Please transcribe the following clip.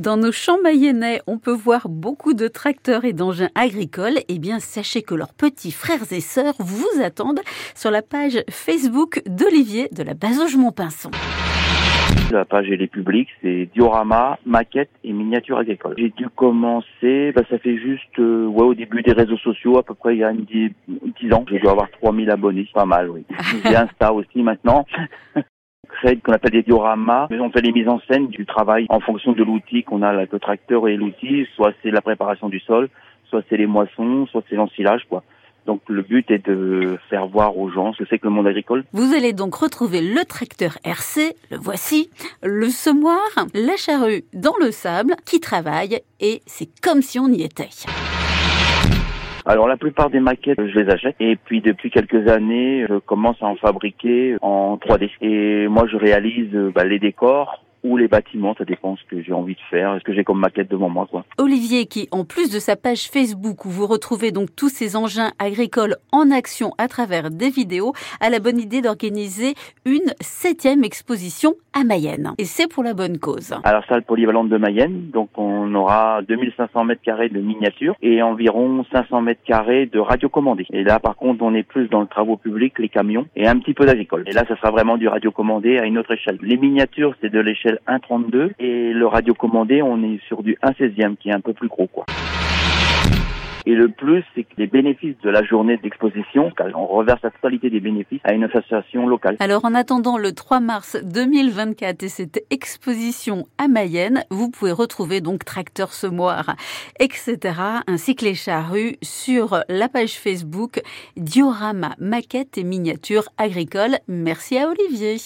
Dans nos champs mayennais, on peut voir beaucoup de tracteurs et d'engins agricoles. Eh bien, sachez que leurs petits frères et sœurs vous attendent sur la page Facebook d'Olivier de la Basoge Montpinçon. La page elle est publique, c'est diorama, maquette et miniature agricole. J'ai dû commencer, bah, ça fait juste euh, ouais, au début des réseaux sociaux, à peu près il y a une 10, 10 ans. Je dois avoir 3000 abonnés, pas mal, oui. J'ai Insta aussi maintenant. qu'on appelle des dioramas. On fait les mises en scène du travail en fonction de l'outil qu'on a, le tracteur et l'outil. Soit c'est la préparation du sol, soit c'est les moissons, soit c'est l'ensilage, quoi. Donc le but est de faire voir aux gens ce que c'est que le monde agricole. Vous allez donc retrouver le tracteur RC, le voici, le semoir, la charrue dans le sable qui travaille et c'est comme si on y était. Alors la plupart des maquettes, je les achète et puis depuis quelques années, je commence à en fabriquer en 3D. Et moi, je réalise bah, les décors, ou les bâtiments, ça dépend ce que j'ai envie de faire, ce que j'ai comme maquette devant moi. Quoi. Olivier, qui en plus de sa page Facebook où vous retrouvez donc tous ces engins agricoles en action à travers des vidéos, a la bonne idée d'organiser une septième exposition à Mayenne. Et c'est pour la bonne cause. Alors salle polyvalente de Mayenne, donc on aura 2500 mètres carrés de miniatures et environ 500 mètres carrés de radiocommandés. Et là par contre on est plus dans le travaux public, les camions et un petit peu d'agricole. Et là ça sera vraiment du radiocommandé à une autre échelle. Les miniatures c'est de l'échelle 1,32 et le radiocommandé, on est sur du 1 16e qui est un peu plus gros quoi. Et le plus, c'est que les bénéfices de la journée d'exposition, on reverse la totalité des bénéfices à une association locale. Alors en attendant le 3 mars 2024 et cette exposition à Mayenne, vous pouvez retrouver donc Tracteur Semoir, etc., ainsi que les charrues sur la page Facebook Diorama Maquette et Miniatures Agricoles. Merci à Olivier.